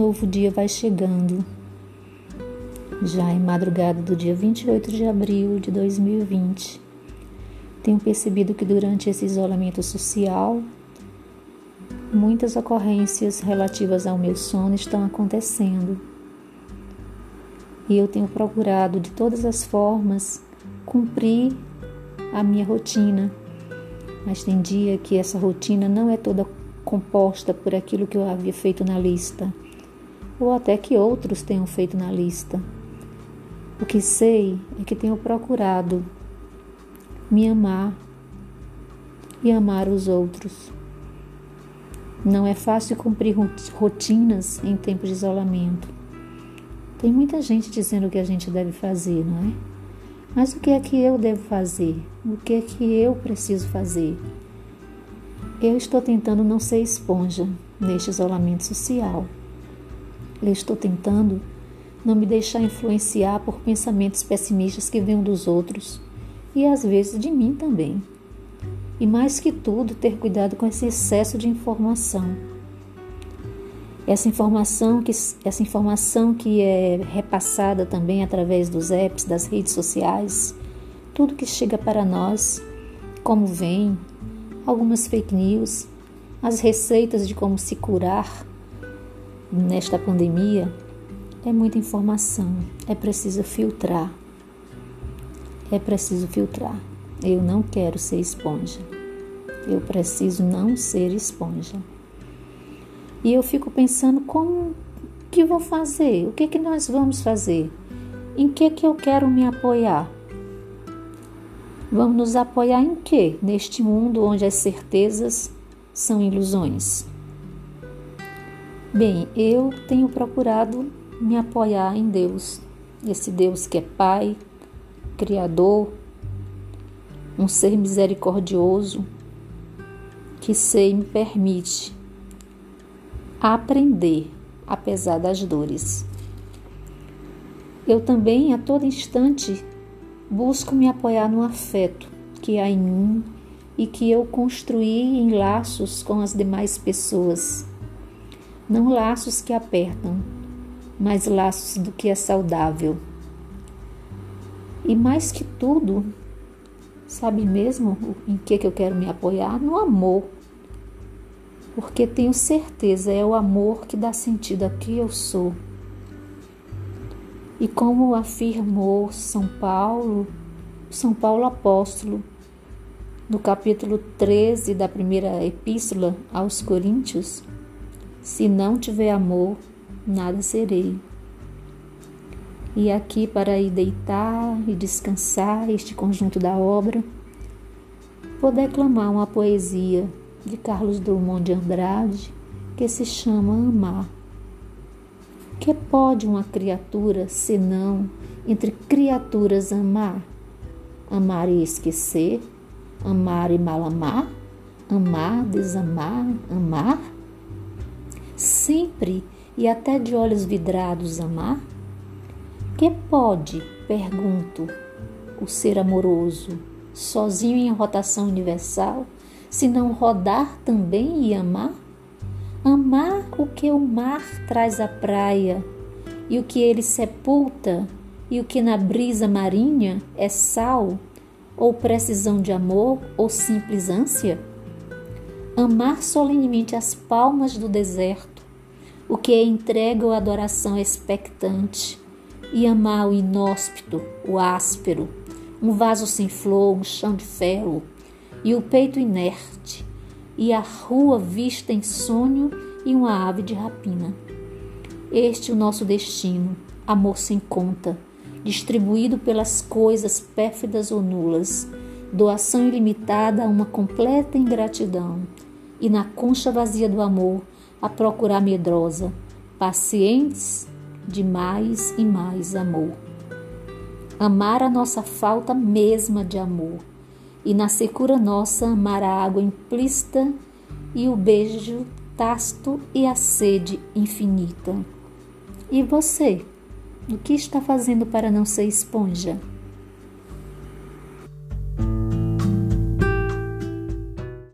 novo dia vai chegando. Já em madrugada do dia 28 de abril de 2020, tenho percebido que durante esse isolamento social, muitas ocorrências relativas ao meu sono estão acontecendo. E eu tenho procurado de todas as formas cumprir a minha rotina. Mas tem dia que essa rotina não é toda composta por aquilo que eu havia feito na lista, ou até que outros tenham feito na lista. O que sei é que tenho procurado me amar e amar os outros. Não é fácil cumprir rotinas em tempos de isolamento. Tem muita gente dizendo o que a gente deve fazer, não é? Mas o que é que eu devo fazer? O que é que eu preciso fazer? Eu estou tentando não ser esponja neste isolamento social. Eu estou tentando não me deixar influenciar por pensamentos pessimistas que vêm dos outros e às vezes de mim também. E mais que tudo, ter cuidado com esse excesso de informação. Essa informação que, essa informação que é repassada também através dos apps, das redes sociais, tudo que chega para nós, como vem, algumas fake news, as receitas de como se curar nesta pandemia. É muita informação, é preciso filtrar. É preciso filtrar. Eu não quero ser esponja. Eu preciso não ser esponja. E eu fico pensando como que vou fazer? O que que nós vamos fazer? Em que que eu quero me apoiar? Vamos nos apoiar em quê? Neste mundo onde as certezas são ilusões. Bem, eu tenho procurado me apoiar em Deus, esse Deus que é Pai, Criador, um ser misericordioso, que sei me permite aprender apesar das dores. Eu também a todo instante busco me apoiar no afeto que há em mim e que eu construí em laços com as demais pessoas. Não laços que apertam, mas laços do que é saudável. E mais que tudo, sabe mesmo em que, que eu quero me apoiar? No amor. Porque tenho certeza, é o amor que dá sentido a que eu sou. E como afirmou São Paulo, São Paulo apóstolo, no capítulo 13 da primeira epístola aos Coríntios, se não tiver amor, nada serei. E aqui para ir deitar e descansar este conjunto da obra, vou declamar uma poesia de Carlos Drummond de Andrade que se chama Amar. Que pode uma criatura senão entre criaturas amar? Amar e esquecer, amar e mal amar, amar, desamar, amar? Sempre e até de olhos vidrados amar? Que pode, pergunto, o ser amoroso, sozinho em rotação universal, se não rodar também e amar? Amar o que o mar traz à praia e o que ele sepulta e o que na brisa marinha é sal ou precisão de amor ou simples ânsia? Amar solenemente as palmas do deserto, o que é entrega ou adoração expectante, e amar o inóspito, o áspero, um vaso sem flor, um chão de ferro, e o peito inerte, e a rua vista em sonho e uma ave de rapina. Este é o nosso destino, amor sem conta, distribuído pelas coisas pérfidas ou nulas, doação ilimitada a uma completa ingratidão, e na concha vazia do amor a procurar medrosa, pacientes de mais e mais amor. Amar a nossa falta mesma de amor e na secura nossa amar a água implícita e o beijo tácito e a sede infinita. E você? O que está fazendo para não ser esponja?